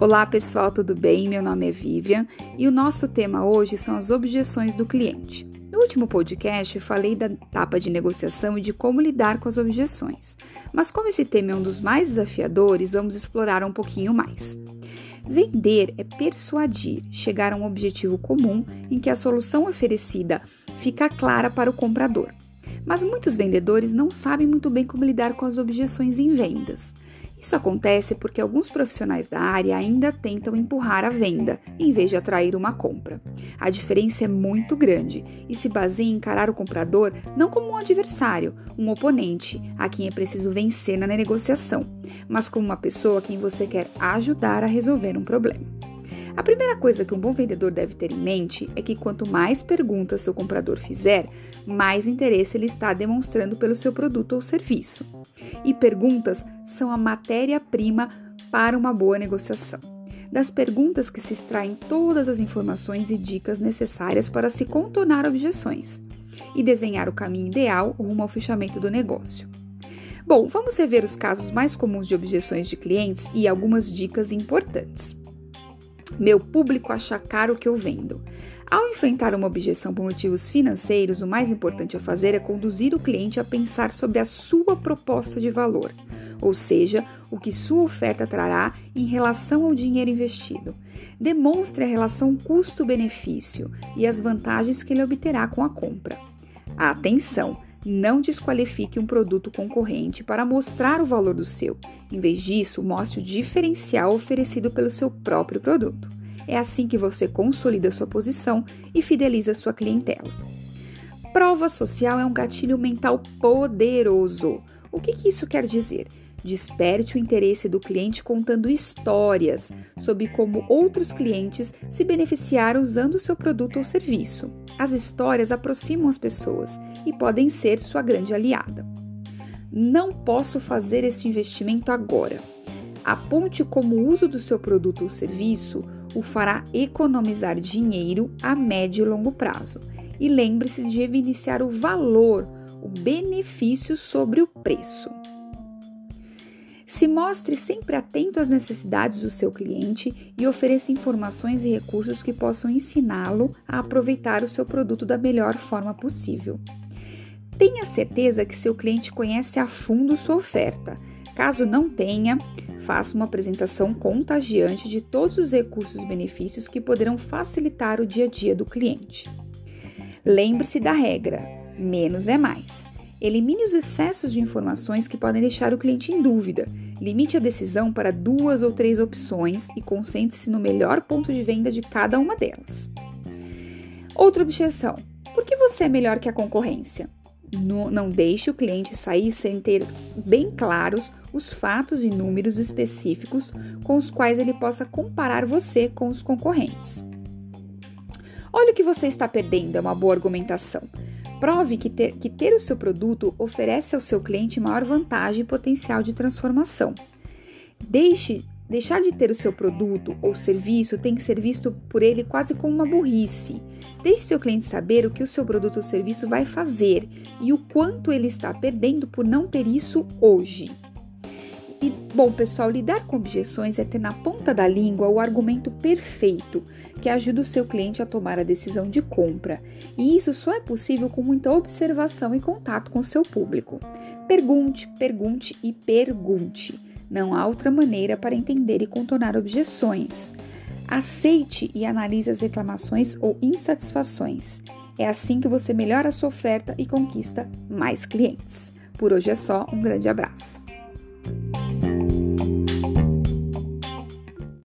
Olá pessoal, tudo bem? Meu nome é Vivian e o nosso tema hoje são as objeções do cliente. No último podcast falei da etapa de negociação e de como lidar com as objeções, mas como esse tema é um dos mais desafiadores, vamos explorar um pouquinho mais. Vender é persuadir, chegar a um objetivo comum em que a solução oferecida fica clara para o comprador. Mas muitos vendedores não sabem muito bem como lidar com as objeções em vendas. Isso acontece porque alguns profissionais da área ainda tentam empurrar a venda, em vez de atrair uma compra. A diferença é muito grande e se baseia em encarar o comprador não como um adversário, um oponente, a quem é preciso vencer na negociação, mas como uma pessoa a quem você quer ajudar a resolver um problema. A primeira coisa que um bom vendedor deve ter em mente é que quanto mais perguntas seu comprador fizer, mais interesse ele está demonstrando pelo seu produto ou serviço. E perguntas são a matéria-prima para uma boa negociação. Das perguntas que se extraem todas as informações e dicas necessárias para se contornar objeções e desenhar o caminho ideal rumo ao fechamento do negócio. Bom, vamos rever os casos mais comuns de objeções de clientes e algumas dicas importantes. Meu público acha caro o que eu vendo. Ao enfrentar uma objeção por motivos financeiros, o mais importante a fazer é conduzir o cliente a pensar sobre a sua proposta de valor, ou seja, o que sua oferta trará em relação ao dinheiro investido. Demonstre a relação custo-benefício e as vantagens que ele obterá com a compra. Atenção! Não desqualifique um produto concorrente para mostrar o valor do seu. Em vez disso, mostre o diferencial oferecido pelo seu próprio produto. É assim que você consolida sua posição e fideliza sua clientela. Prova social é um gatilho mental poderoso. O que, que isso quer dizer? Desperte o interesse do cliente contando histórias sobre como outros clientes se beneficiaram usando seu produto ou serviço. As histórias aproximam as pessoas e podem ser sua grande aliada. Não posso fazer esse investimento agora. Aponte como o uso do seu produto ou serviço o fará economizar dinheiro a médio e longo prazo. E lembre-se de evidenciar o valor, o benefício sobre o preço. Se mostre sempre atento às necessidades do seu cliente e ofereça informações e recursos que possam ensiná-lo a aproveitar o seu produto da melhor forma possível. Tenha certeza que seu cliente conhece a fundo sua oferta. Caso não tenha, faça uma apresentação contagiante de todos os recursos e benefícios que poderão facilitar o dia a dia do cliente. Lembre-se da regra: menos é mais. Elimine os excessos de informações que podem deixar o cliente em dúvida. Limite a decisão para duas ou três opções e concentre-se no melhor ponto de venda de cada uma delas. Outra objeção: por que você é melhor que a concorrência? No, não deixe o cliente sair sem ter bem claros os fatos e números específicos com os quais ele possa comparar você com os concorrentes. Olha o que você está perdendo, é uma boa argumentação. Prove que ter, que ter o seu produto oferece ao seu cliente maior vantagem e potencial de transformação. Deixe, deixar de ter o seu produto ou serviço tem que ser visto por ele quase como uma burrice. Deixe seu cliente saber o que o seu produto ou serviço vai fazer e o quanto ele está perdendo por não ter isso hoje. E, bom, pessoal, lidar com objeções é ter na ponta da língua o argumento perfeito que ajuda o seu cliente a tomar a decisão de compra. E isso só é possível com muita observação e contato com o seu público. Pergunte, pergunte e pergunte. Não há outra maneira para entender e contornar objeções. Aceite e analise as reclamações ou insatisfações. É assim que você melhora a sua oferta e conquista mais clientes. Por hoje é só, um grande abraço.